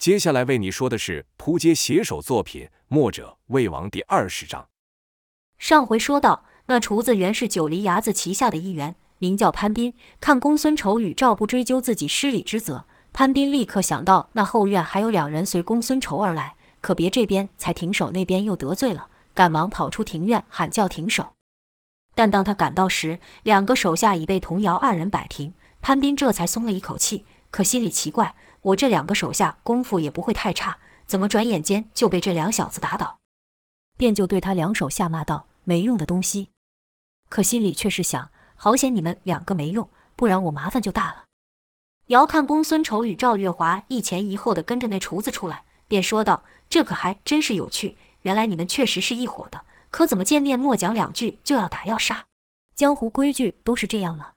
接下来为你说的是扑街写手作品《墨者魏王》第二十章。上回说到，那厨子原是九黎牙子旗下的一员，名叫潘斌。看公孙仇与赵不追究自己失礼之责，潘斌立刻想到那后院还有两人随公孙仇而来，可别这边才停手，那边又得罪了，赶忙跑出庭院喊叫停手。但当他赶到时，两个手下已被童谣二人摆平，潘斌这才松了一口气。可心里奇怪，我这两个手下功夫也不会太差，怎么转眼间就被这两小子打倒？便就对他两手下骂道：“没用的东西！”可心里却是想：好险你们两个没用，不然我麻烦就大了。遥看公孙丑与赵月华一前一后的跟着那厨子出来，便说道：“这可还真是有趣，原来你们确实是一伙的。”可怎么见面莫讲两句就要打要杀？江湖规矩都是这样吗？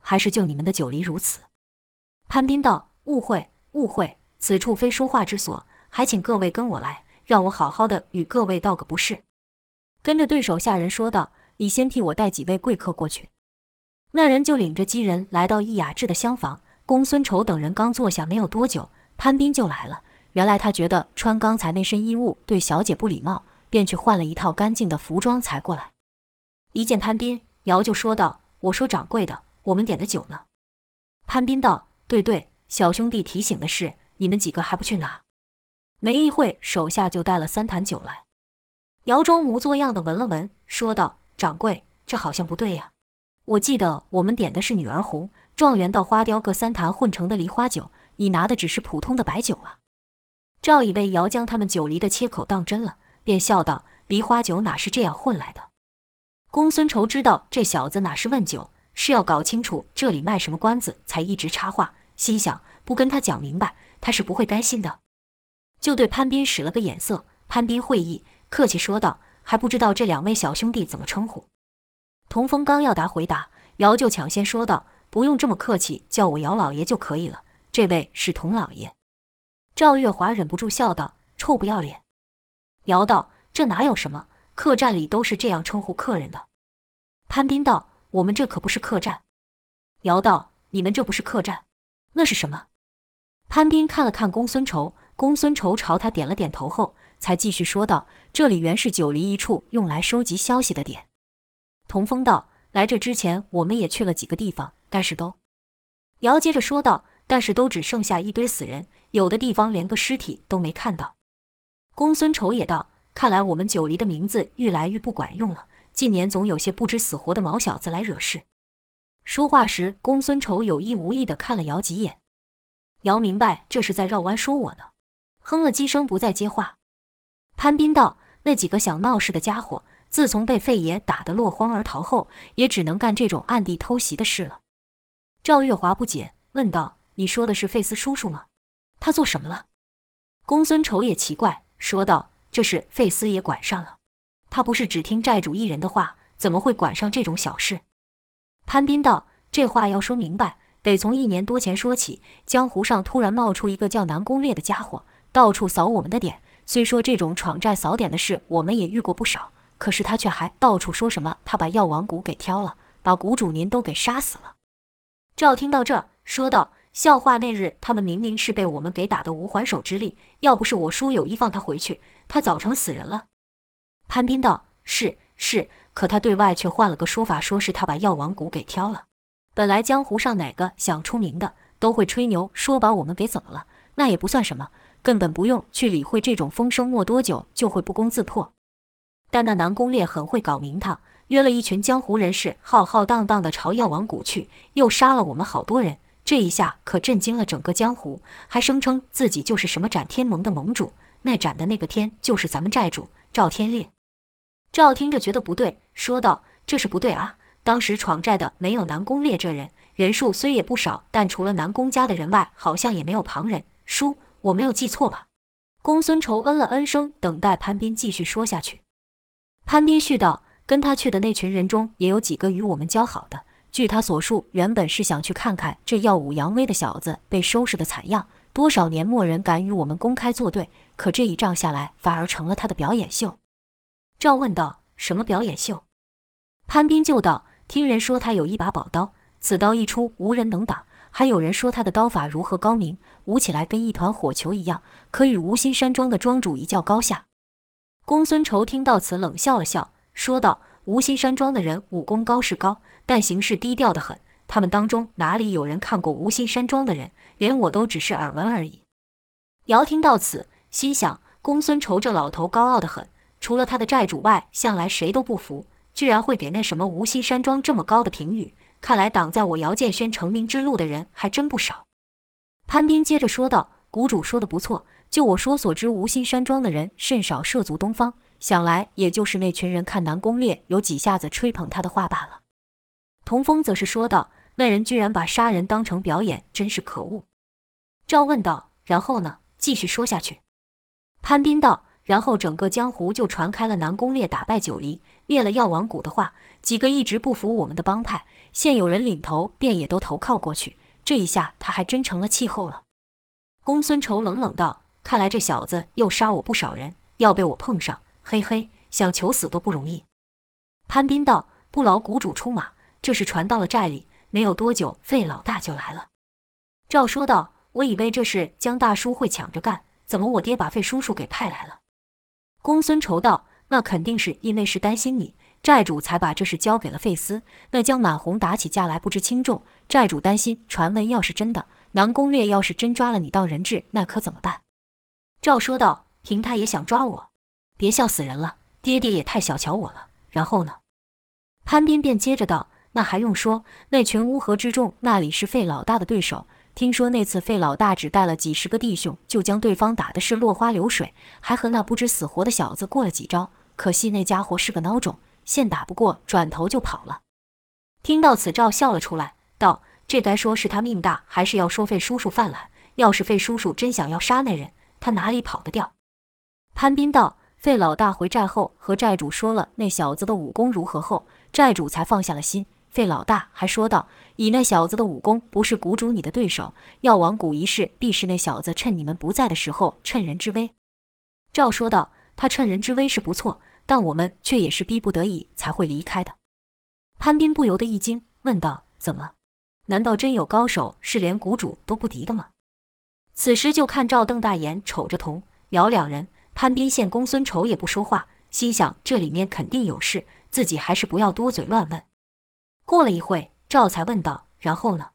还是就你们的九黎如此？潘斌道：“误会，误会，此处非说话之所，还请各位跟我来，让我好好的与各位道个不是。”跟着对手下人说道：“你先替我带几位贵客过去。”那人就领着几人来到易雅致的厢房。公孙仇等人刚坐下没有多久，潘斌就来了。原来他觉得穿刚才那身衣物对小姐不礼貌。便去换了一套干净的服装才过来。一见潘斌，瑶就说道：“我说掌柜的，我们点的酒呢？”潘斌道：“对对，小兄弟提醒的是，你们几个还不去拿？”没一会，手下就带了三坛酒来。姚装模作样的闻了闻，说道：“掌柜，这好像不对呀。我记得我们点的是女儿红、状元到花雕各三坛混成的梨花酒，你拿的只是普通的白酒啊。”赵以为姚将他们酒梨的切口当真了。便笑道：“梨花酒哪是这样混来的？”公孙仇知道这小子哪是问酒，是要搞清楚这里卖什么关子，才一直插话。心想：不跟他讲明白，他是不会甘心的。就对潘斌使了个眼色。潘斌会意，客气说道：“还不知道这两位小兄弟怎么称呼？”童风刚要答回答，姚就抢先说道：“不用这么客气，叫我姚老爷就可以了。这位是童老爷。”赵月华忍不住笑道：“臭不要脸！”姚道：“这哪有什么？客栈里都是这样称呼客人的。”潘斌道：“我们这可不是客栈。”姚道：“你们这不是客栈，那是什么？”潘斌看了看公孙仇，公孙仇朝他点了点头后，才继续说道：“这里原是九黎一处用来收集消息的点。”童风道：“来这之前，我们也去了几个地方，但是都……”瑶接着说道：“但是都只剩下一堆死人，有的地方连个尸体都没看到。”公孙仇也道：“看来我们九黎的名字愈来愈不管用了。近年总有些不知死活的毛小子来惹事。”说话时，公孙仇有意无意地看了姚几眼。姚明白这是在绕弯说我呢，哼了几声，不再接话。潘斌道：“那几个想闹事的家伙，自从被费爷打得落荒而逃后，也只能干这种暗地偷袭的事了。”赵月华不解，问道：“你说的是费斯叔叔吗？他做什么了？”公孙仇也奇怪。说道：“这事费斯爷管上了，他不是只听债主一人的话，怎么会管上这种小事？”潘斌道：“这话要说明白，得从一年多前说起。江湖上突然冒出一个叫南宫烈的家伙，到处扫我们的点。虽说这种闯寨扫点的事，我们也遇过不少，可是他却还到处说什么他把药王谷给挑了，把谷主您都给杀死了。”赵听到这，说道。笑话那日，他们明明是被我们给打得无还手之力，要不是我叔有意放他回去，他早成死人了。潘斌道：“是是，可他对外却换了个说法，说是他把药王谷给挑了。本来江湖上哪个想出名的，都会吹牛说把我们给怎么了，那也不算什么，根本不用去理会这种风声，没多久就会不攻自破。但那南宫烈很会搞名堂，约了一群江湖人士，浩浩荡荡地朝药王谷去，又杀了我们好多人。”这一下可震惊了整个江湖，还声称自己就是什么斩天盟的盟主，那斩的那个天就是咱们寨主赵天烈。赵听着觉得不对，说道：“这是不对啊！当时闯寨的没有南宫烈这人，人数虽也不少，但除了南宫家的人外，好像也没有旁人。叔，我没有记错吧？”公孙仇嗯了嗯声，等待潘斌继续说下去。潘斌续道：“跟他去的那群人中，也有几个与我们交好的。”据他所述，原本是想去看看这耀武扬威的小子被收拾的惨样，多少年没人敢与我们公开作对。可这一仗下来，反而成了他的表演秀。赵问道：“什么表演秀？”潘斌就道：“听人说他有一把宝刀，此刀一出，无人能挡，还有人说他的刀法如何高明，舞起来跟一团火球一样，可与无心山庄的庄主一较高下。公孙仇听到此，冷笑了笑，说道：“无心山庄的人武功高是高，但行事低调得很。他们当中哪里有人看过无心山庄的人？连我都只是耳闻而已。”尧听到此，心想：公孙仇这老头高傲得很，除了他的寨主外，向来谁都不服，居然会给那什么无心山庄这么高的评语。看来挡在我姚建轩成名之路的人还真不少。潘斌接着说道：“谷主说的不错，就我说所知，无心山庄的人甚少涉足东方，想来也就是那群人看南宫烈有几下子吹捧他的话罢了。”童风则是说道：“那人居然把杀人当成表演，真是可恶。”赵问道：“然后呢？继续说下去。”潘斌道。然后整个江湖就传开了南宫烈打败九黎、灭了药王谷的话，几个一直不服我们的帮派，现有人领头，便也都投靠过去。这一下他还真成了气候了。公孙仇冷冷道：“看来这小子又杀我不少人，要被我碰上，嘿嘿，想求死都不容易。”潘斌道：“不劳谷主出马，这事传到了寨里，没有多久，费老大就来了。”赵说道：“我以为这事江大叔会抢着干，怎么我爹把费叔叔给派来了？”公孙仇道：“那肯定是因为是担心你，债主才把这事交给了费斯。那江满红打起架来不知轻重，债主担心传闻要是真的，南宫烈要是真抓了你当人质，那可怎么办？”赵说道：“凭他也想抓我，别笑死人了，爹爹也太小瞧我了。然后呢？”潘斌便接着道：“那还用说？那群乌合之众，那里是费老大的对手？”听说那次费老大只带了几十个弟兄，就将对方打的是落花流水，还和那不知死活的小子过了几招。可惜那家伙是个孬种，现打不过，转头就跑了。听到此，赵笑了出来，道：“这该说是他命大，还是要说费叔叔犯懒？要是费叔叔真想要杀那人，他哪里跑得掉？”潘斌道：“费老大回寨后，和寨主说了那小子的武功如何后，寨主才放下了心。”费老大还说道：“以那小子的武功，不是谷主你的对手。药王谷一事，必是那小子趁你们不在的时候趁人之危。”赵说道：“他趁人之危是不错，但我们却也是逼不得已才会离开的。”潘斌不由得一惊，问道：“怎么？难道真有高手是连谷主都不敌的吗？”此时就看赵瞪大眼瞅着童尧两人，潘斌见公孙丑也不说话，心想这里面肯定有事，自己还是不要多嘴乱问。过了一会，赵才问道：“然后呢？”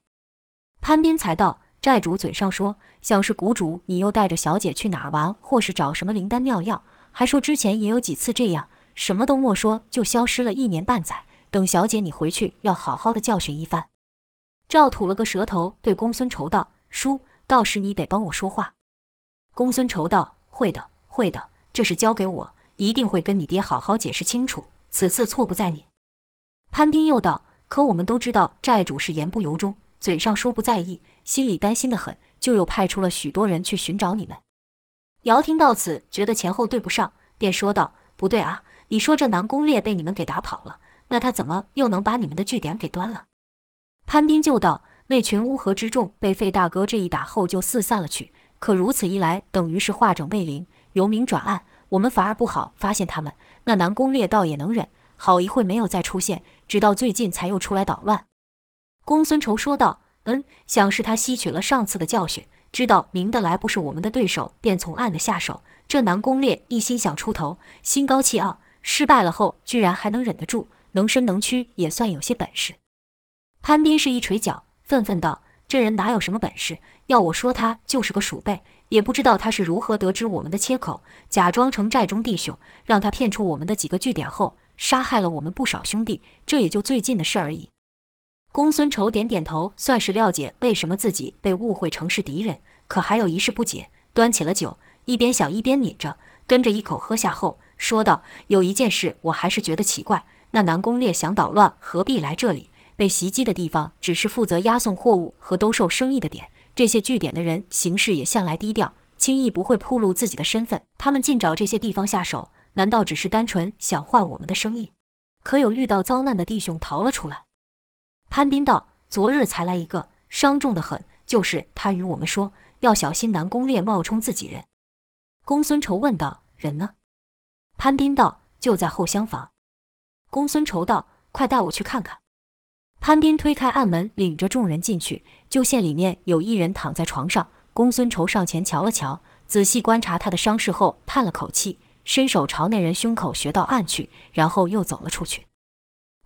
潘斌才道：“寨主嘴上说，想是谷主你又带着小姐去哪儿玩，或是找什么灵丹妙药，还说之前也有几次这样，什么都没说，就消失了一年半载。等小姐你回去，要好好的教训一番。”赵吐了个舌头，对公孙仇道：“叔，到时你得帮我说话。”公孙仇道：“会的，会的，这事交给我，一定会跟你爹好好解释清楚。此次错不在你。”潘斌又道。可我们都知道，债主是言不由衷，嘴上说不在意，心里担心得很，就又派出了许多人去寻找你们。姚听到此，觉得前后对不上，便说道：“不对啊，你说这南宫烈被你们给打跑了，那他怎么又能把你们的据点给端了？”潘斌就道：“那群乌合之众被费大哥这一打后就四散了去，可如此一来，等于是化整为零，由明转暗，我们反而不好发现他们。那南宫烈倒也能忍。”好一会没有再出现，直到最近才又出来捣乱。公孙仇说道：“嗯，想是他吸取了上次的教训，知道明的来不是我们的对手，便从暗的下手。这南宫烈一心想出头，心高气傲，失败了后居然还能忍得住，能伸能屈，也算有些本事。”潘斌是一捶脚，愤愤道：“这人哪有什么本事？要我说，他就是个鼠辈，也不知道他是如何得知我们的切口，假装成寨中弟兄，让他骗出我们的几个据点后。”杀害了我们不少兄弟，这也就最近的事而已。公孙仇点点头，算是了解为什么自己被误会成是敌人，可还有一事不解，端起了酒，一边想一边抿着，跟着一口喝下后，说道：“有一件事我还是觉得奇怪，那南宫烈想捣乱，何必来这里？被袭击的地方只是负责押送货物和兜售生意的点，这些据点的人行事也向来低调，轻易不会暴露自己的身份。他们尽找这些地方下手。”难道只是单纯想换我们的生意？可有遇到遭难的弟兄逃了出来？潘斌道：“昨日才来一个，伤重得很。就是他与我们说，要小心南宫烈冒充自己人。”公孙仇问道：“人呢？”潘斌道：“就在后厢房。”公孙仇道：“快带我去看看。”潘斌推开暗门，领着众人进去。就见里面有一人躺在床上。公孙仇上前瞧了瞧，仔细观察他的伤势后，叹了口气，伸手朝那人胸口穴道按去，然后又走了出去。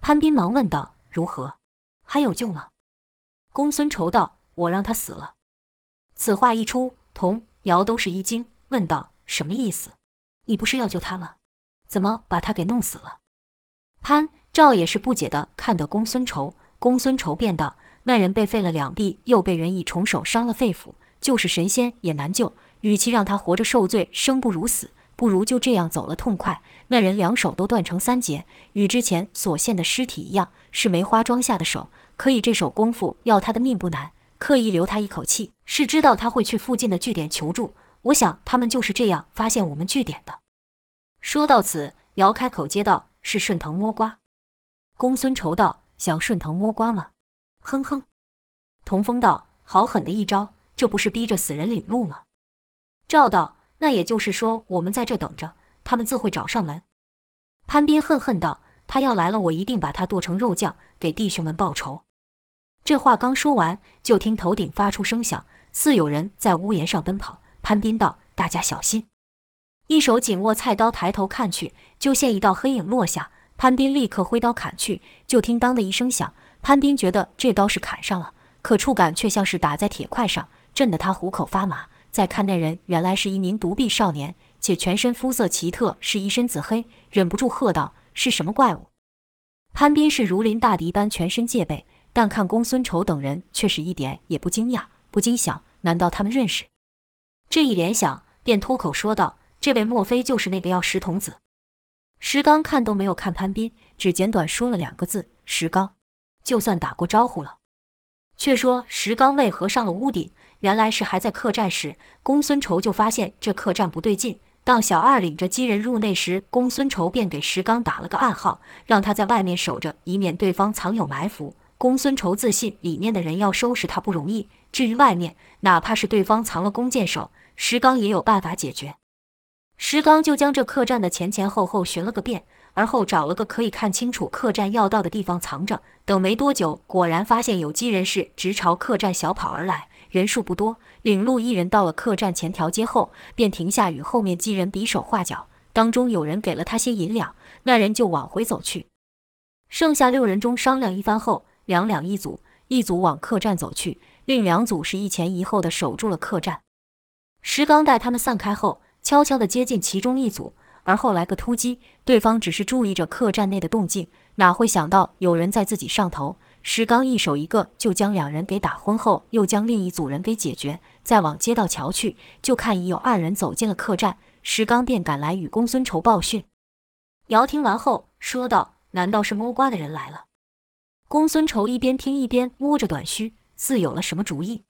潘斌忙问道：“如何？还有救吗？”公孙仇道：“我让他死了。”此话一出，童瑶都是一惊，问道：“什么意思？你不是要救他吗？怎么把他给弄死了？”潘赵也是不解地看着公孙仇，公孙仇便道：“那人被废了两臂，又被人以重手伤了肺腑。”就是神仙也难救，与其让他活着受罪，生不如死，不如就这样走了痛快。那人两手都断成三截，与之前所现的尸体一样，是梅花桩下的手。可以这手功夫要他的命不难，刻意留他一口气，是知道他会去附近的据点求助。我想他们就是这样发现我们据点的。说到此，姚开口接道：“是顺藤摸瓜。”公孙仇道：“想顺藤摸瓜吗？”哼哼。童风道：“好狠的一招。”这不是逼着死人领路吗？赵道，那也就是说，我们在这等着，他们自会找上门。潘斌恨恨道：“他要来了，我一定把他剁成肉酱，给弟兄们报仇。”这话刚说完，就听头顶发出声响，似有人在屋檐上奔跑。潘斌道：“大家小心！”一手紧握菜刀，抬头看去，就见一道黑影落下。潘斌立刻挥刀砍去，就听当的一声响，潘斌觉得这刀是砍上了，可触感却像是打在铁块上。震得他虎口发麻。再看那人，原来是一名独臂少年，且全身肤色奇特，是一身紫黑，忍不住喝道：“是什么怪物？”潘斌是如临大敌般全身戒备，但看公孙仇等人却是一点也不惊讶，不禁想：难道他们认识？这一联想，便脱口说道：“这位莫非就是那个药石童子？”石刚看都没有看潘斌，只简短说了两个字：“石刚。”就算打过招呼了。却说石刚为何上了屋顶？原来是还在客栈时，公孙仇就发现这客栈不对劲。当小二领着几人入内时，公孙仇便给石刚打了个暗号，让他在外面守着，以免对方藏有埋伏。公孙仇自信里面的人要收拾他不容易，至于外面，哪怕是对方藏了弓箭手，石刚也有办法解决。石刚就将这客栈的前前后后寻了个遍。而后找了个可以看清楚客栈要道的地方藏着，等没多久，果然发现有鸡人是直朝客栈小跑而来，人数不多。领路一人到了客栈前条街后，便停下与后面几人比手画脚。当中有人给了他些银两，那人就往回走去。剩下六人中商量一番后，两两一组，一组往客栈走去，另两组是一前一后的守住了客栈。石刚待他们散开后，悄悄地接近其中一组。而后来个突击，对方只是注意着客栈内的动静，哪会想到有人在自己上头？石刚一手一个就将两人给打昏后，又将另一组人给解决，再往街道瞧去，就看已有二人走进了客栈，石刚便赶来与公孙仇报讯。姚听完后说道：“难道是摸瓜的人来了？”公孙仇一边听一边摸着短须，似有了什么主意，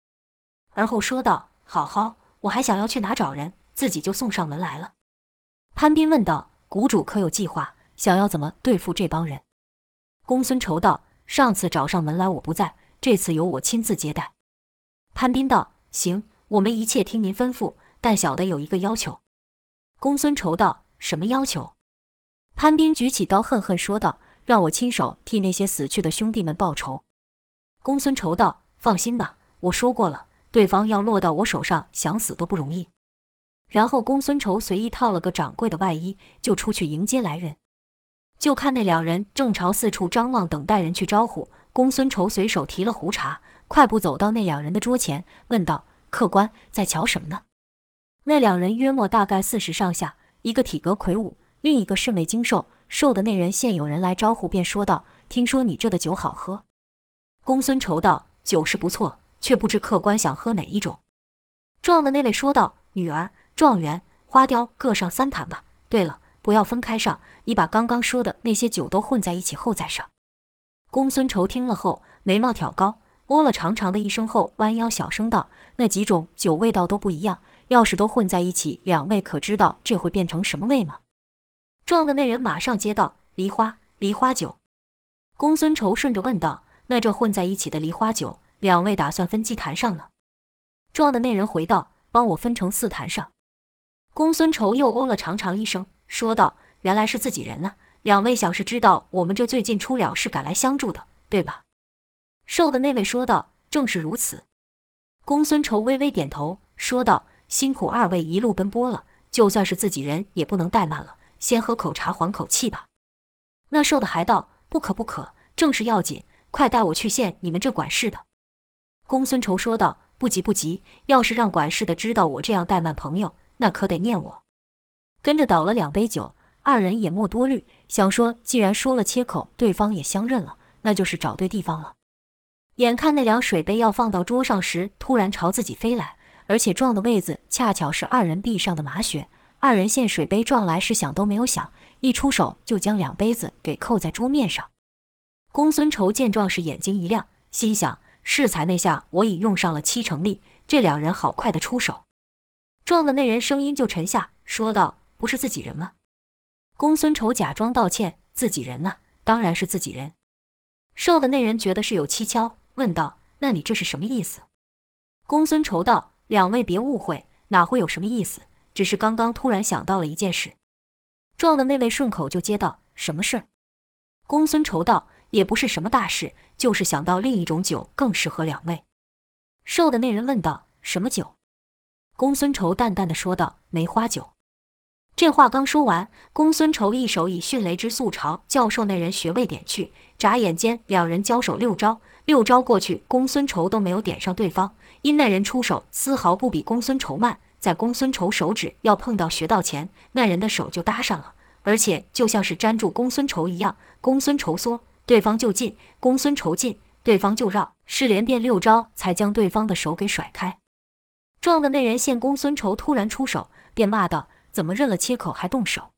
而后说道：“好好，我还想要去哪找人，自己就送上门来了。”潘斌问道：“谷主可有计划？想要怎么对付这帮人？”公孙仇道：“上次找上门来我不在，这次由我亲自接待。”潘斌道：“行，我们一切听您吩咐，但小的有一个要求。”公孙仇道：“什么要求？”潘斌举起刀，恨恨说道：“让我亲手替那些死去的兄弟们报仇。”公孙仇道：“放心吧，我说过了，对方要落到我手上，想死都不容易。”然后公孙仇随意套了个掌柜的外衣，就出去迎接来人。就看那两人正朝四处张望，等待人去招呼。公孙仇随手提了壶茶，快步走到那两人的桌前，问道：“客官在瞧什么呢？”那两人约莫大概四十上下，一个体格魁梧，另一个甚为精瘦。瘦的那人见有人来招呼，便说道：“听说你这的酒好喝。”公孙仇道：“酒是不错，却不知客官想喝哪一种。”壮的那位说道：“女儿。”状元、花雕各上三坛吧。对了，不要分开上，你把刚刚说的那些酒都混在一起后再上。公孙仇听了后，眉毛挑高，哦了长长的一声后，弯腰小声道：“那几种酒味道都不一样，要是都混在一起，两位可知道这会变成什么味吗？”撞的那人马上接道：“梨花，梨花酒。”公孙仇顺着问道：“那这混在一起的梨花酒，两位打算分几坛上呢？”撞的那人回道：“帮我分成四坛上。”公孙仇又哦了长长一声，说道：“原来是自己人呢。两位想是知道我们这最近出了事，赶来相助的，对吧？”瘦的那位说道：“正是如此。公孙仇微微点头，说道：“辛苦二位一路奔波了，就算是自己人也不能怠慢了，先喝口茶缓口气吧。”那瘦的还道：“不可不可，正事要紧，快带我去见你们这管事的。”公孙仇说道：“不急不急，要是让管事的知道我这样怠慢朋友，那可得念我。”跟着倒了两杯酒，二人也莫多虑，想说既然说了切口，对方也相认了，那就是找对地方了。眼看那两水杯要放到桌上时，突然朝自己飞来，而且撞的位子恰巧是二人臂上的马血。二人见水杯撞来，是想都没有想，一出手就将两杯子给扣在桌面上。公孙仇见状是眼睛一亮，心想：适才那下我已用上了七成力，这两人好快的出手。撞的那人声音就沉下，说道：“不是自己人吗？”公孙仇假装道歉：“自己人呢？当然是自己人。”瘦的那人觉得是有蹊跷。问道：“那你这是什么意思？”公孙仇道：“两位别误会，哪会有什么意思？只是刚刚突然想到了一件事。”撞的那位顺口就接道：“什么事儿？”公孙仇道：“也不是什么大事，就是想到另一种酒更适合两位。”瘦的那人问道：“什么酒？”公孙仇淡淡的说道：“梅花酒。”这话刚说完，公孙仇一手以迅雷之速朝教授那人穴位点去，眨眼间两人交手六招。六招过去，公孙仇都没有点上对方，因那人出手丝毫不比公孙仇慢。在公孙仇手指要碰到穴道前，那人的手就搭上了，而且就像是粘住公孙仇一样。公孙仇缩，对方就进；公孙仇进，对方就绕，是连变六招才将对方的手给甩开。撞的那人见公孙仇突然出手，便骂道：“怎么认了切口还动手？”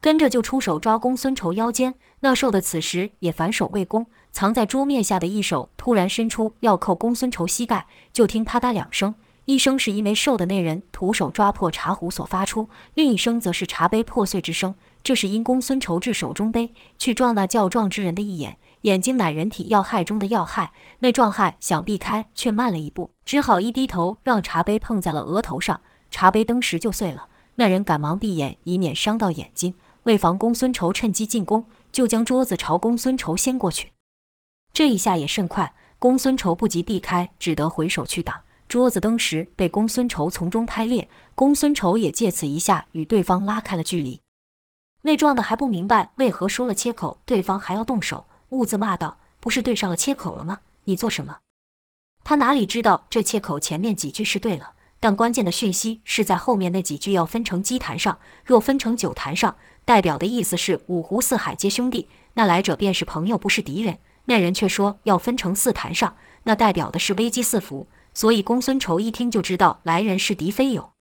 跟着就出手抓公孙仇腰间，那瘦的此时也反手未攻，藏在桌面下的一手突然伸出要扣公孙仇膝盖，就听啪嗒两声，一声是因为瘦的那人徒手抓破茶壶所发出，另一声则是茶杯破碎之声。这是因公孙仇至手中杯去撞那较壮之人的一眼，眼睛乃人体要害中的要害，那壮汉想避开却慢了一步，只好一低头让茶杯碰在了额头上，茶杯登时就碎了。那人赶忙闭眼，以免伤到眼睛。为防公孙仇趁机进攻，就将桌子朝公孙仇掀过去。这一下也甚快，公孙仇不及避开，只得回手去挡。桌子登时被公孙仇从中拍裂，公孙仇也借此一下与对方拉开了距离。那壮的还不明白为何说了切口，对方还要动手，兀自骂道：“不是对上了切口了吗？你做什么？”他哪里知道这切口前面几句是对了，但关键的讯息是在后面那几句要分成鸡坛上，若分成酒坛上。代表的意思是五湖四海皆兄弟，那来者便是朋友，不是敌人。那人却说要分成四坛上，那代表的是危机四伏。所以公孙仇一听就知道来人是敌非友。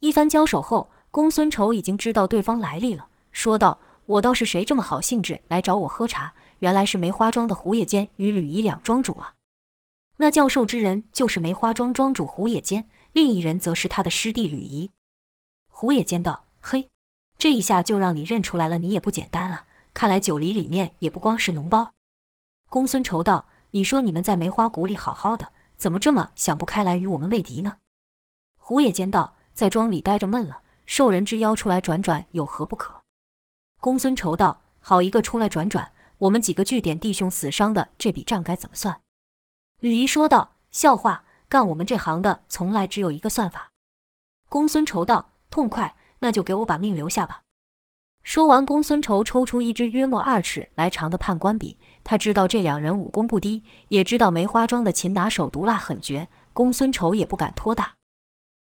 一番交手后，公孙仇已经知道对方来历了，说道：“我倒是谁这么好兴致来找我喝茶？原来是梅花庄的胡野间与吕仪两庄主啊！那教授之人就是梅花庄庄主胡野间，另一人则是他的师弟吕仪。”胡野间道：“嘿。”这一下就让你认出来了，你也不简单啊！看来九黎里面也不光是脓包。公孙仇道：“你说你们在梅花谷里好好的，怎么这么想不开来与我们为敌呢？”胡野间道：“在庄里待着闷了，受人之邀出来转转，有何不可？”公孙仇道：“好一个出来转转，我们几个据点弟兄死伤的这笔账该怎么算？”吕仪说道：“笑话，干我们这行的从来只有一个算法。”公孙仇道：“痛快。”那就给我把命留下吧。说完，公孙仇抽出一支约莫二尺来长的判官笔。他知道这两人武功不低，也知道梅花庄的擒拿手毒辣狠绝，公孙仇也不敢托大。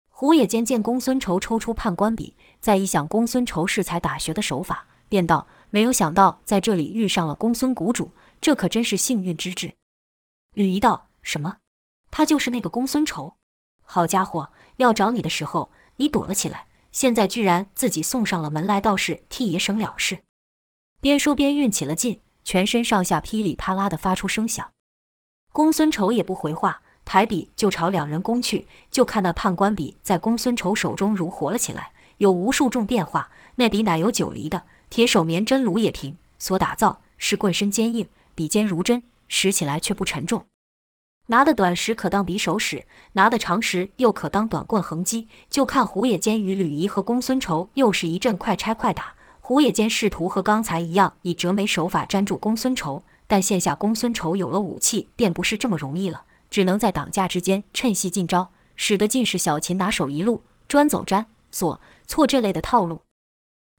胡野间见公孙仇抽出判官笔，再一想公孙仇适才打学的手法，便道：“没有想到在这里遇上了公孙谷主，这可真是幸运之至。”吕仪道：“什么？他就是那个公孙仇？好家伙，要找你的时候，你躲了起来。”现在居然自己送上了门来，倒是替爷省了事。边说边运起了劲，全身上下噼里啪啦的发出声响。公孙仇也不回话，抬笔就朝两人攻去。就看那判官笔在公孙仇手中如活了起来，有无数种变化。那笔乃由九黎的铁手棉针芦野平所打造，是棍身坚硬，笔尖如针，使起来却不沉重。拿得短时可当匕首使，拿得长时又可当短棍横击。就看胡野间与吕仪和公孙仇又是一阵快拆快打。胡野间试图和刚才一样以折眉手法粘住公孙仇，但现下公孙仇有了武器，便不是这么容易了。只能在挡架之间趁隙进招，使得尽是小秦拿手一路专走粘锁错这类的套路。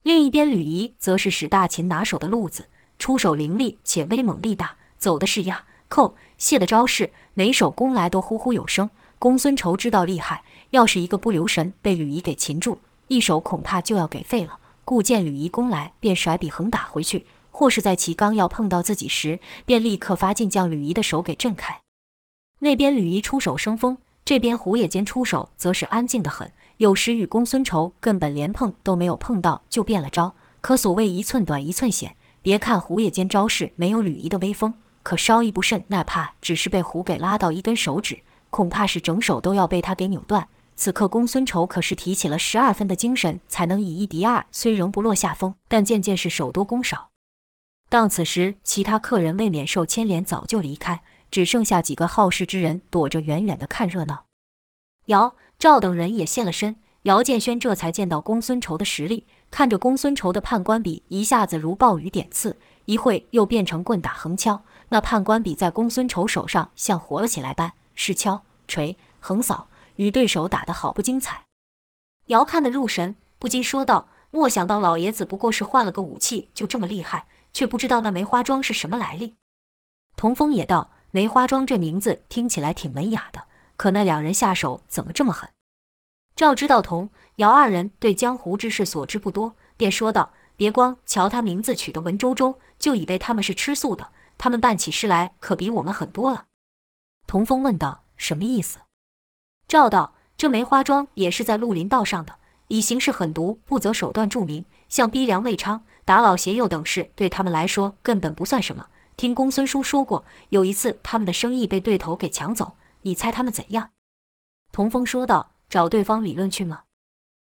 另一边，吕仪则是使大秦拿手的路子，出手凌厉且威猛力大，走的是压扣卸的招式，每手攻来都呼呼有声。公孙仇知道厉害，要是一个不留神被吕仪给擒住，一手恐怕就要给废了。故见吕仪攻来，便甩笔横打回去；或是在其刚要碰到自己时，便立刻发劲将吕仪的手给震开。那边吕仪出手生风，这边胡也间出手则是安静得很。有时与公孙仇根本连碰都没有碰到，就变了招。可所谓一寸短一寸险，别看胡也间招式没有吕仪的威风，可稍一不慎，哪怕只是被胡给拉到一根手指，恐怕是整手都要被他给扭断。此刻公孙仇可是提起了十二分的精神，才能以一敌二。虽仍不落下风，但渐渐是手多攻少。当此时，其他客人未免受牵连，早就离开，只剩下几个好事之人躲着远远的看热闹。姚、赵等人也现了身。姚建轩这才见到公孙仇的实力，看着公孙仇的判官笔一下子如暴雨点刺，一会又变成棍打横敲。那判官笔在公孙仇手上像活了起来般，是敲、锤、横扫。与对手打得好不精彩，姚看得入神，不禁说道：“莫想到老爷子不过是换了个武器，就这么厉害，却不知道那梅花桩是什么来历。”童风也道：“梅花桩这名字听起来挺文雅的，可那两人下手怎么这么狠？”赵知道童、姚二人对江湖之事所知不多，便说道：“别光瞧他名字取得文绉绉，就以为他们是吃素的。他们办起事来可比我们狠多了。”童风问道：“什么意思？”赵道：“这梅花桩也是在绿林道上的，以行事狠毒、不择手段著名。像逼良为娼、打老携幼等事，对他们来说根本不算什么。听公孙叔说过，有一次他们的生意被对头给抢走，你猜他们怎样？”童风说道：“找对方理论去吗？”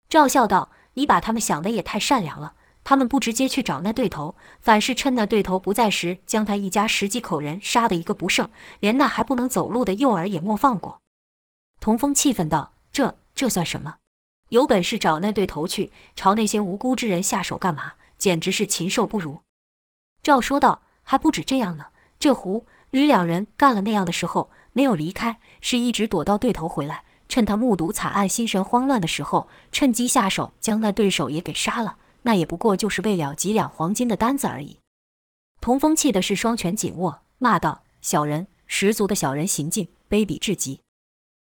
赵笑道：“你把他们想的也太善良了。他们不直接去找那对头，反是趁那对头不在时，将他一家十几口人杀得一个不剩，连那还不能走路的幼儿也莫放过。”童风气愤道：“这这算什么？有本事找那对头去，朝那些无辜之人下手干嘛？简直是禽兽不如。”赵说道：“还不止这样呢。这胡吕两人干了那样的时候，没有离开，是一直躲到对头回来，趁他目睹惨案、心神慌乱的时候，趁机下手，将那对手也给杀了。那也不过就是为了几两黄金的单子而已。”童风气的是双拳紧握，骂道：“小人，十足的小人行径，卑鄙至极。”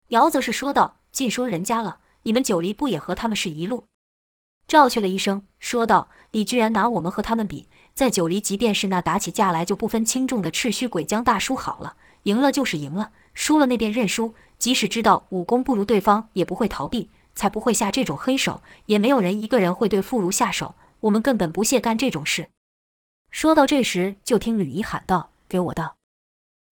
姚则是说道：“尽说人家了，你们九黎不也和他们是一路？”赵去了一声，说道：“你居然拿我们和他们比，在九黎，即便是那打起架来就不分轻重的赤须鬼将大叔好了，赢了就是赢了，输了那便认输。即使知道武功不如对方，也不会逃避，才不会下这种黑手。也没有人一个人会对妇孺下手，我们根本不屑干这种事。”说到这时，就听吕仪喊道：“给我道！”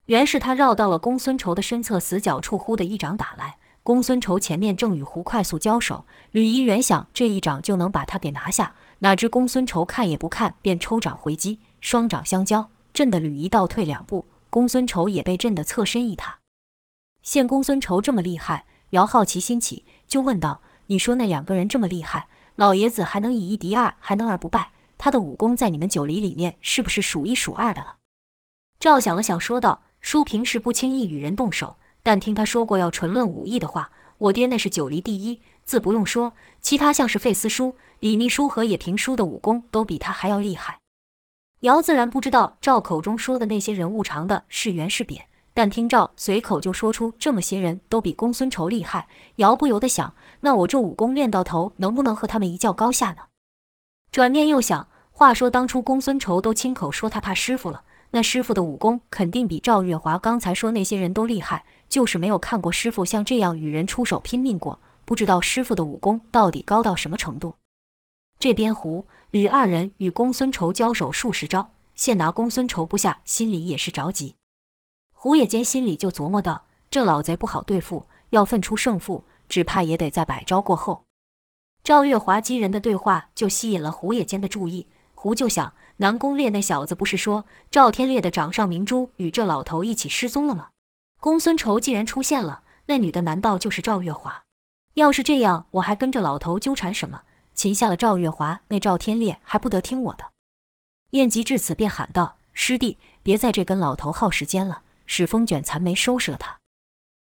原是他绕到了公孙仇的身侧死角处，忽的一掌打来。公孙仇前面正与胡快速交手，吕仪原想这一掌就能把他给拿下，哪知公孙仇看也不看，便抽掌回击，双掌相交，震得吕仪倒退两步，公孙仇也被震得侧身一踏。见公孙仇这么厉害，姚好奇心起，就问道：“你说那两个人这么厉害，老爷子还能以一敌二，还能二不败？他的武功在你们九黎里面是不是数一数二的了？”赵想了想，说道。叔平时不轻易与人动手，但听他说过要纯论武艺的话，我爹那是九黎第一，自不用说。其他像是费斯叔、李秘书和野平叔的武功都比他还要厉害。姚自然不知道赵口中说的那些人物长的是圆是扁，但听赵随口就说出这么些人都比公孙仇厉害，姚不由得想：那我这武功练到头，能不能和他们一较高下呢？转念又想，话说当初公孙仇都亲口说他怕师傅了。那师傅的武功肯定比赵月华刚才说那些人都厉害，就是没有看过师傅像这样与人出手拼命过，不知道师傅的武功到底高到什么程度。这边胡吕二人与公孙仇交手数十招，现拿公孙仇不下，心里也是着急。胡也间心里就琢磨道：这老贼不好对付，要分出胜负，只怕也得在百招过后。赵月华几人的对话就吸引了胡也间的注意，胡就想。南宫烈那小子不是说赵天烈的掌上明珠与这老头一起失踪了吗？公孙仇既然出现了，那女的难道就是赵月华？要是这样，我还跟着老头纠缠什么？擒下了赵月华，那赵天烈还不得听我的？念及至此，便喊道：“师弟，别在这跟老头耗时间了，使风卷残眉收拾了他。”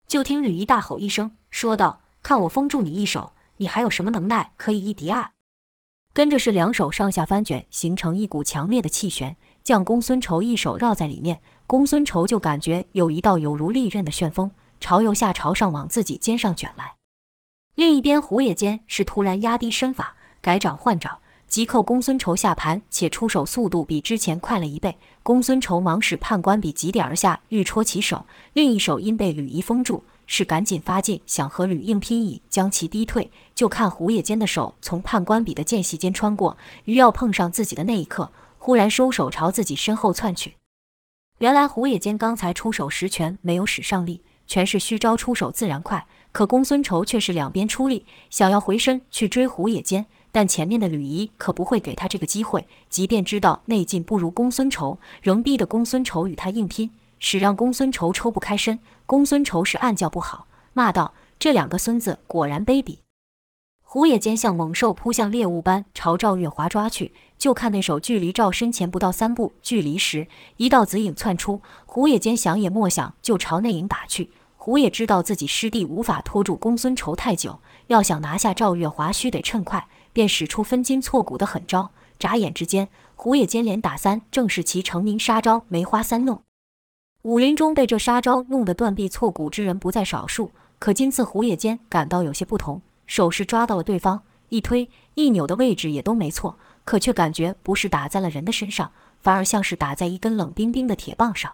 就听吕仪大吼一声，说道：“看我封住你一手，你还有什么能耐可以一敌二？”跟着是两手上下翻卷，形成一股强烈的气旋，将公孙仇一手绕在里面。公孙仇就感觉有一道有如利刃的旋风朝右下朝上往自己肩上卷来。另一边，胡野间是突然压低身法，改掌换掌，急扣公孙仇下盘，且出手速度比之前快了一倍。公孙仇忙使判官笔急点而下，欲戳其手，另一手因被吕仪封住，是赶紧发劲，想和吕硬拼以将其逼退。就看胡野间的手从判官笔的间隙间穿过，于要碰上自己的那一刻，忽然收手朝自己身后窜去。原来胡野间刚才出手时拳没有使上力，全是虚招，出手自然快。可公孙仇却是两边出力，想要回身去追胡野间，但前面的吕仪可不会给他这个机会。即便知道内劲不如公孙仇，仍逼得公孙仇与他硬拼，使让公孙仇抽不开身。公孙仇是暗叫不好，骂道：“这两个孙子果然卑鄙！”胡野间像猛兽扑向猎物般朝赵月华抓去。就看那手距离赵身前不到三步距离时，一道紫影窜出，胡野间想也莫想就朝那影打去。胡也知道自己师弟无法拖住公孙仇太久，要想拿下赵月华，须得趁快，便使出分筋错骨的狠招。眨眼之间，胡野间连打三，正是其成名杀招梅花三弄。武林中被这杀招弄得断臂错骨之人不在少数，可今次胡野间感到有些不同，手是抓到了对方，一推一扭的位置也都没错。可却感觉不是打在了人的身上，反而像是打在一根冷冰冰的铁棒上。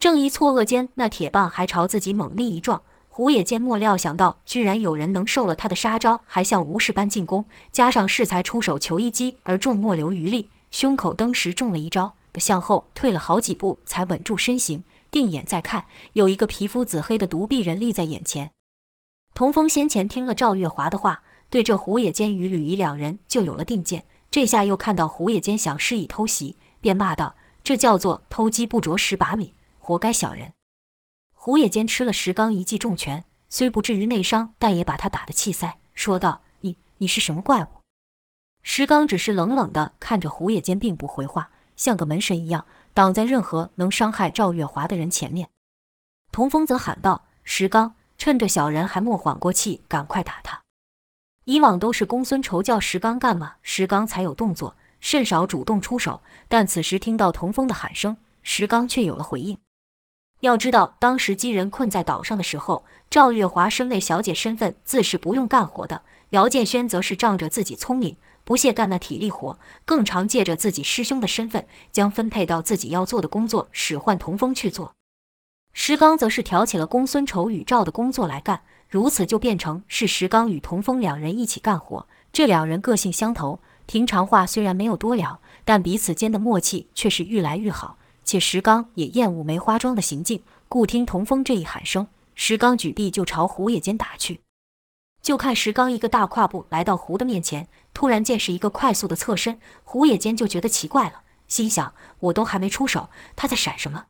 正一错愕间，那铁棒还朝自己猛力一撞。胡野间莫料想到，居然有人能受了他的杀招，还像无事般进攻，加上适才出手求一击而中，莫留余力，胸口登时中了一招，向后退了好几步才稳住身形。定眼再看，有一个皮肤紫黑的独臂人立在眼前。童风先前听了赵月华的话，对这胡野间与吕仪两人就有了定见。这下又看到胡野间想施以偷袭，便骂道：“这叫做偷鸡不着蚀把米，活该小人！”胡野间吃了石刚一记重拳，虽不至于内伤，但也把他打得气塞，说道：“你你是什么怪物？”石刚只是冷冷地看着胡野间，并不回话，像个门神一样挡在任何能伤害赵月华的人前面。童风则喊道：“石刚，趁着小人还没缓过气，赶快打他！”以往都是公孙仇叫石刚干嘛，石刚才有动作，甚少主动出手。但此时听到童风的喊声，石刚却有了回应。要知道，当时机人困在岛上的时候，赵月华身为小姐身份，自是不用干活的。姚建轩则是仗着自己聪明，不屑干那体力活，更常借着自己师兄的身份，将分配到自己要做的工作使唤童风去做。石刚则是挑起了公孙仇与赵的工作来干。如此就变成是石刚与童风两人一起干活。这两人个性相投，平常话虽然没有多聊，但彼此间的默契却是愈来愈好。且石刚也厌恶梅花桩的行径，故听童风这一喊声，石刚举臂就朝胡野间打去。就看石刚一个大跨步来到胡的面前，突然间是一个快速的侧身，胡野间就觉得奇怪了，心想：我都还没出手，他在闪什么？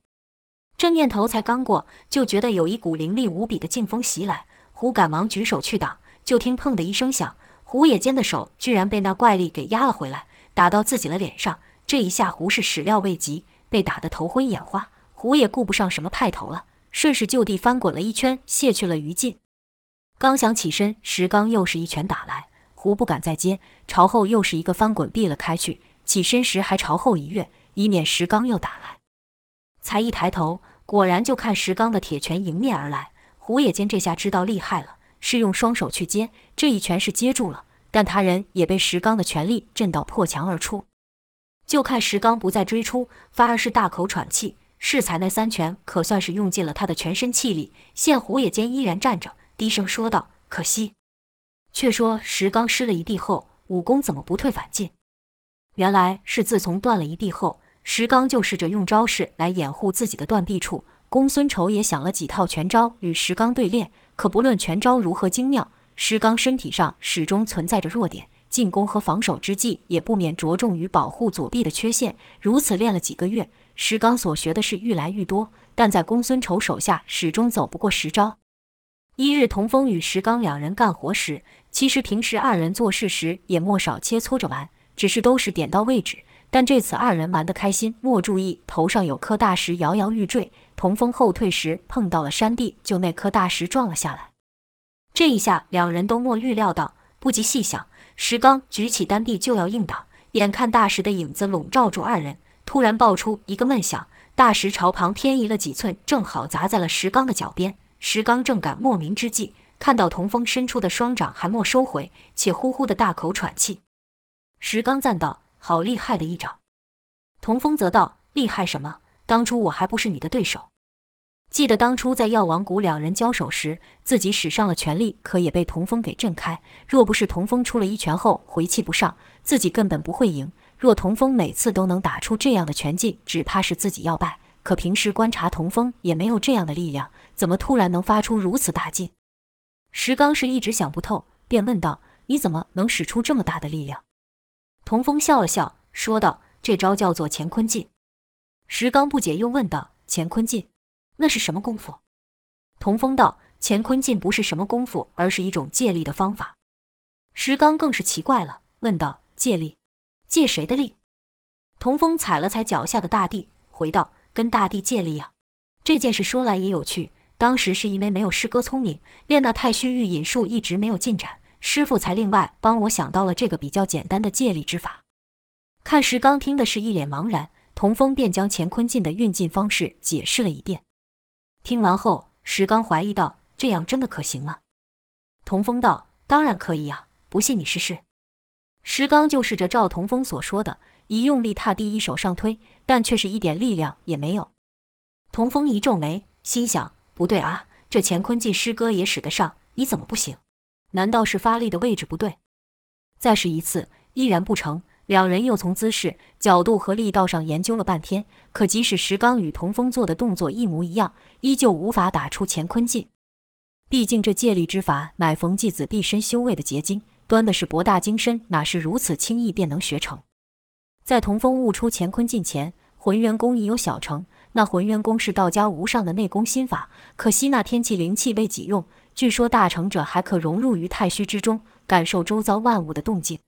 这念头才刚过，就觉得有一股凌厉无比的劲风袭来。胡赶忙举手去挡，就听“砰”的一声响，胡野间的手居然被那怪力给压了回来，打到自己的脸上。这一下胡是始料未及，被打得头昏眼花。胡也顾不上什么派头了，顺势就地翻滚了一圈，卸去了余劲。刚想起身，石刚又是一拳打来，胡不敢再接，朝后又是一个翻滚避了开去。起身时还朝后一跃，以免石刚又打来。才一抬头，果然就看石刚的铁拳迎面而来。胡野间这下知道厉害了，是用双手去接，这一拳是接住了，但他人也被石刚的拳力震到破墙而出。就看石刚不再追出，反而是大口喘气。适才那三拳可算是用尽了他的全身气力，现胡野间依然站着，低声说道：“可惜。”却说石刚失了一臂后，武功怎么不退反进？原来是自从断了一臂后，石刚就试着用招式来掩护自己的断臂处。公孙仇也想了几套拳招与石刚对练，可不论拳招如何精妙，石刚身体上始终存在着弱点，进攻和防守之际也不免着重于保护左臂的缺陷。如此练了几个月，石刚所学的是愈来愈多，但在公孙仇手下始终走不过十招。一日，童风与石刚两人干活时，其实平时二人做事时也莫少切磋着玩，只是都是点到为止。但这次二人玩得开心，莫注意头上有颗大石摇摇欲坠。童风后退时碰到了山地，就那颗大石撞了下来。这一下，两人都莫预料到，不及细想，石刚举起单臂就要硬挡，眼看大石的影子笼罩住二人，突然爆出一个闷响，大石朝旁偏移了几寸，正好砸在了石刚的脚边。石刚正感莫名之际，看到童风伸出的双掌还没收回，且呼呼的大口喘气。石刚赞道：“好厉害的一掌！”童风则道：“厉害什么？当初我还不是你的对手。记得当初在药王谷两人交手时，自己使上了全力，可也被童风给震开。若不是童风出了一拳后回气不上，自己根本不会赢。若童风每次都能打出这样的拳劲，只怕是自己要败。可平时观察童风也没有这样的力量，怎么突然能发出如此大劲？”石刚是一直想不透，便问道：“你怎么能使出这么大的力量？”童风笑了笑，说道：“这招叫做乾坤劲。”石刚不解，又问道：“乾坤劲，那是什么功夫？”童风道：“乾坤劲不是什么功夫，而是一种借力的方法。”石刚更是奇怪了，问道：“借力？借谁的力？”童风踩了踩脚下的大地，回道：“跟大地借力呀。”这件事说来也有趣，当时是因为没有师哥聪明，练那太虚御引术一直没有进展。师傅才另外帮我想到了这个比较简单的借力之法。看石刚听的是一脸茫然，童风便将乾坤劲的运劲方式解释了一遍。听完后，石刚怀疑道：“这样真的可行吗？”童风道：“当然可以呀，不信你试试。”石刚就试着照童风所说的，一用力踏地，一手上推，但却是一点力量也没有。童风一皱眉，心想：不对啊，这乾坤劲师哥也使得上，你怎么不行？难道是发力的位置不对？再试一次，依然不成。两人又从姿势、角度和力道上研究了半天，可即使石刚与童风做的动作一模一样，依旧无法打出乾坤劲。毕竟这借力之法乃冯继子毕生修为的结晶，端的是博大精深，哪是如此轻易便能学成？在童风悟出乾坤劲前，浑元功已有小成。那浑元功是道家无上的内功心法，可惜那天气灵气未几用。据说大成者还可融入于太虚之中，感受周遭万物的动静。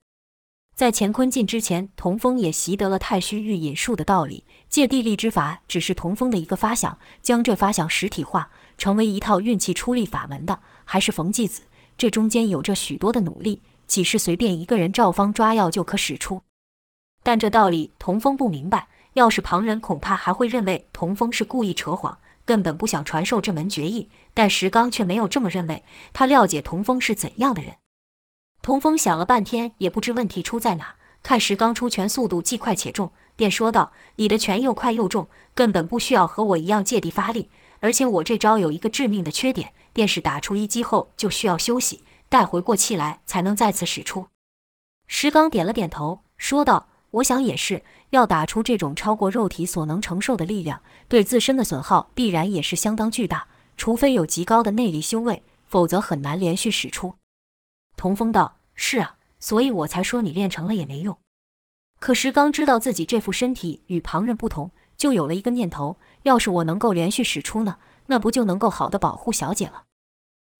在乾坤劲之前，童风也习得了太虚御引术的道理。借地力之法只是童风的一个发想，将这发想实体化，成为一套运气出力法门的，还是冯继子。这中间有着许多的努力，岂是随便一个人照方抓药就可使出？但这道理童风不明白，要是旁人，恐怕还会认为童风是故意扯谎。根本不想传授这门绝艺，但石刚却没有这么认为。他了解童风是怎样的人。童风想了半天，也不知问题出在哪。看石刚出拳速度既快且重，便说道：“你的拳又快又重，根本不需要和我一样借力发力。而且我这招有一个致命的缺点，便是打出一击后就需要休息，待回过气来才能再次使出。”石刚点了点头，说道：“我想也是。”要打出这种超过肉体所能承受的力量，对自身的损耗必然也是相当巨大。除非有极高的内力修为，否则很难连续使出。童风道：“是啊，所以我才说你练成了也没用。”可石刚知道自己这副身体与旁人不同，就有了一个念头：要是我能够连续使出呢，那不就能够好的保护小姐了？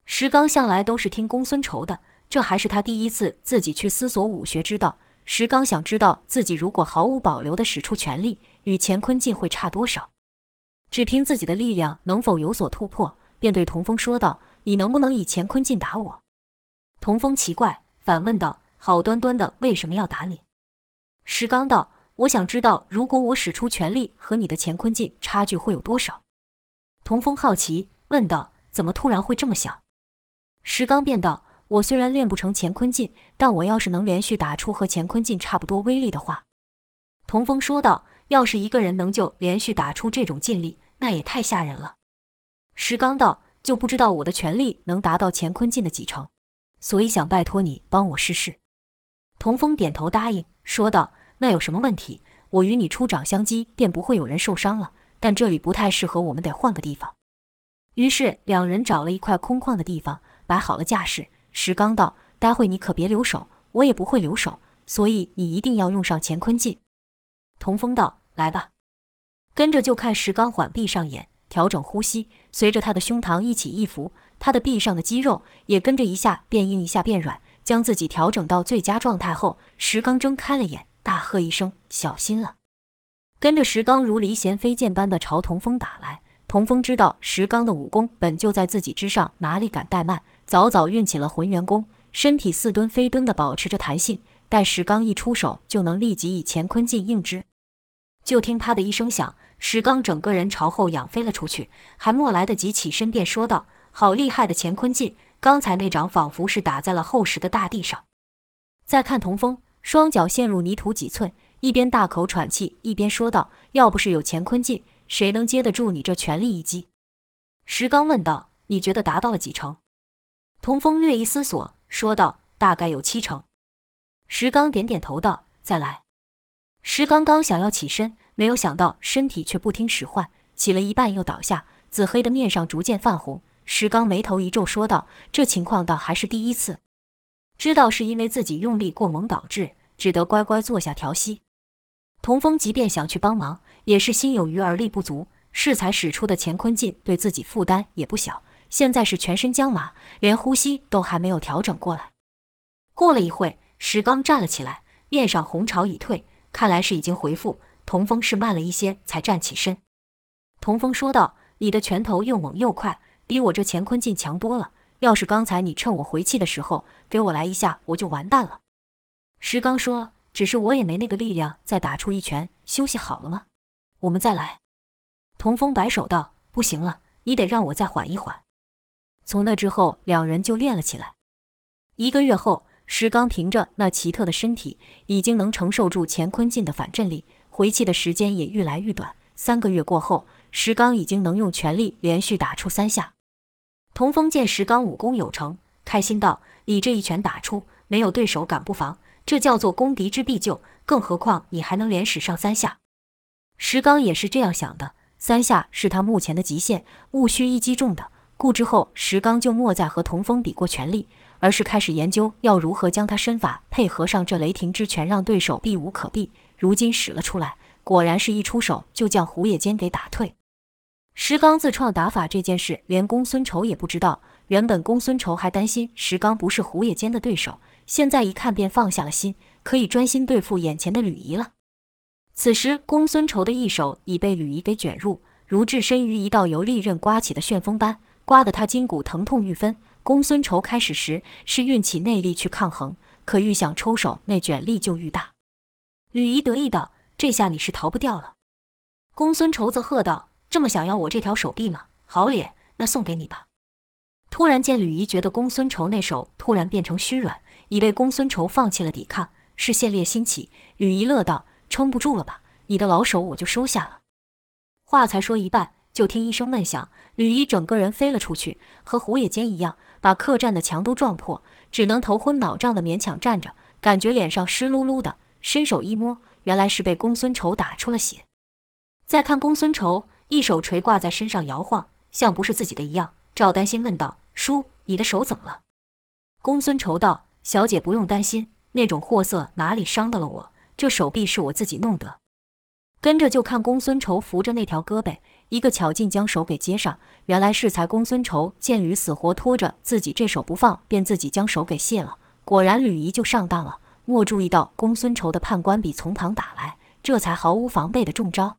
石刚向来都是听公孙仇的，这还是他第一次自己去思索武学之道。石刚想知道自己如果毫无保留地使出全力，与乾坤劲会差多少？只凭自己的力量能否有所突破？便对童风说道：“你能不能以乾坤劲打我？”童风奇怪，反问道：“好端端的，为什么要打你？”石刚道：“我想知道，如果我使出全力，和你的乾坤劲差距会有多少？”童风好奇问道：“怎么突然会这么想？”石刚便道。我虽然练不成乾坤劲，但我要是能连续打出和乾坤劲差不多威力的话，童风说道：“要是一个人能就连续打出这种劲力，那也太吓人了。”石刚道：“就不知道我的全力能达到乾坤劲的几成，所以想拜托你帮我试试。”童风点头答应，说道：“那有什么问题？我与你出掌相击，便不会有人受伤了。但这里不太适合，我们得换个地方。”于是两人找了一块空旷的地方，摆好了架势。石刚道：“待会你可别留手，我也不会留手，所以你一定要用上乾坤劲。”童风道：“来吧。”跟着就看石刚缓闭上眼，调整呼吸，随着他的胸膛一起一伏，他的臂上的肌肉也跟着一下变硬，一下变软，将自己调整到最佳状态后，石刚睁开了眼，大喝一声：“小心了！”跟着石刚如离弦飞箭般的朝童风打来。童风知道石刚的武功本就在自己之上，哪里敢怠慢，早早运起了浑元功，身体似蹲非蹲地保持着弹性，待石刚一出手，就能立即以乾坤劲应之。就听啪的一声响，石刚整个人朝后仰飞了出去，还没来得及起身，便说道：“好厉害的乾坤劲！刚才那掌仿佛是打在了厚实的大地上。”再看童风，双脚陷入泥土几寸，一边大口喘气，一边说道：“要不是有乾坤劲。”谁能接得住你这全力一击？石刚问道：“你觉得达到了几成？”童风略一思索，说道：“大概有七成。”石刚点点头道：“再来。”石刚刚想要起身，没有想到身体却不听使唤，起了一半又倒下，紫黑的面上逐渐泛红。石刚眉头一皱，说道：“这情况倒还是第一次。”知道是因为自己用力过猛导致，只得乖乖坐下调息。童风即便想去帮忙。也是心有余而力不足，适才使出的乾坤劲对自己负担也不小。现在是全身僵麻，连呼吸都还没有调整过来。过了一会，石刚站了起来，面上红潮已退，看来是已经恢复。童风是慢了一些才站起身。童风说道：“你的拳头又猛又快，比我这乾坤劲强多了。要是刚才你趁我回气的时候给我来一下，我就完蛋了。”石刚说：“只是我也没那个力量再打出一拳，休息好了吗？”我们再来。童风摆手道：“不行了，你得让我再缓一缓。”从那之后，两人就练了起来。一个月后，石刚凭着那奇特的身体，已经能承受住乾坤劲的反震力，回气的时间也愈来愈短。三个月过后，石刚已经能用全力连续打出三下。童风见石刚武功有成，开心道：“你这一拳打出，没有对手敢不防，这叫做攻敌之必救。更何况你还能连使上三下。”石刚也是这样想的，三下是他目前的极限，务须一击中的。故之后，石刚就莫再和童风比过全力，而是开始研究要如何将他身法配合上这雷霆之拳，让对手避无可避。如今使了出来，果然是一出手就将胡野间给打退。石刚自创打法这件事，连公孙仇也不知道。原本公孙仇还担心石刚不是胡野间的对手，现在一看便放下了心，可以专心对付眼前的吕仪了。此时，公孙仇的一手已被吕仪给卷入，如置身于一道由利刃刮起的旋风般，刮得他筋骨疼痛欲分。公孙仇开始时是运起内力去抗衡，可愈想抽手，那卷力就愈大。吕仪得意道：“这下你是逃不掉了。”公孙仇则喝道：“这么想要我这条手臂吗？好脸，那送给你吧。”突然间，吕仪觉得公孙仇那手突然变成虚软，以为公孙仇放弃了抵抗，是现烈兴起。吕仪乐道。撑不住了吧？你的老手我就收下了。话才说一半，就听一声闷响，吕仪整个人飞了出去，和胡野间一样，把客栈的墙都撞破，只能头昏脑胀的勉强站着，感觉脸上湿漉漉的，伸手一摸，原来是被公孙仇打出了血。再看公孙仇，一手锤挂在身上摇晃，像不是自己的一样。赵丹心问道：“叔，你的手怎么了？”公孙仇道：“小姐不用担心，那种货色哪里伤得了我？”这手臂是我自己弄的，跟着就看公孙仇扶着那条胳膊，一个巧劲将手给接上。原来是才公孙仇见吕死活拖着自己这手不放，便自己将手给卸了。果然吕仪就上当了，莫注意到公孙仇的判官笔从旁打来，这才毫无防备的中招。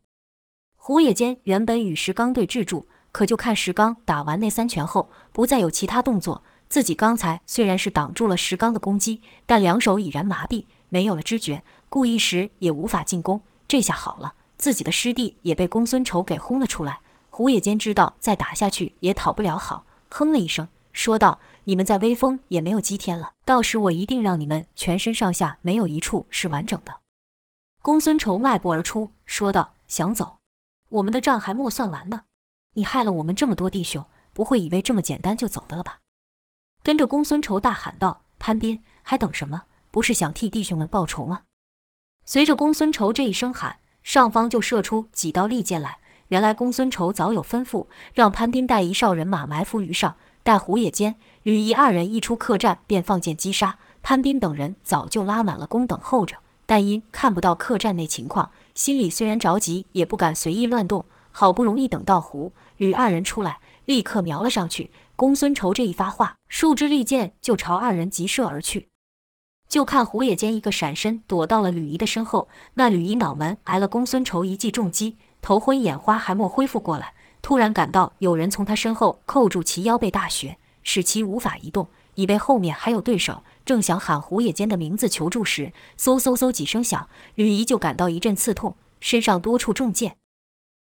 胡野间原本与石刚对峙住，可就看石刚打完那三拳后，不再有其他动作。自己刚才虽然是挡住了石刚的攻击，但两手已然麻痹，没有了知觉。故一时也无法进攻，这下好了，自己的师弟也被公孙仇给轰了出来。胡野间知道再打下去也讨不了好，哼了一声，说道：“你们再威风也没有几天了，到时我一定让你们全身上下没有一处是完整的。”公孙仇迈步而出，说道：“想走？我们的账还没算完呢。你害了我们这么多弟兄，不会以为这么简单就走的了吧？”跟着公孙仇大喊道：“潘斌，还等什么？不是想替弟兄们报仇吗？”随着公孙仇这一声喊，上方就射出几道利箭来。原来公孙仇早有吩咐，让潘斌带一哨人马埋伏于上，待胡野间、吕仪二人一出客栈，便放箭击杀。潘斌等人早就拉满了弓等候着，但因看不到客栈内情况，心里虽然着急，也不敢随意乱动。好不容易等到胡、吕二人出来，立刻瞄了上去。公孙仇这一发话，数支利箭就朝二人急射而去。就看胡野间一个闪身躲到了吕姨的身后，那吕姨脑门挨了公孙仇一记重击，头昏眼花，还没恢复过来，突然感到有人从他身后扣住其腰背大穴，使其无法移动。以为后面还有对手，正想喊胡野间的名字求助时，嗖嗖嗖几声响，吕仪就感到一阵刺痛，身上多处中箭。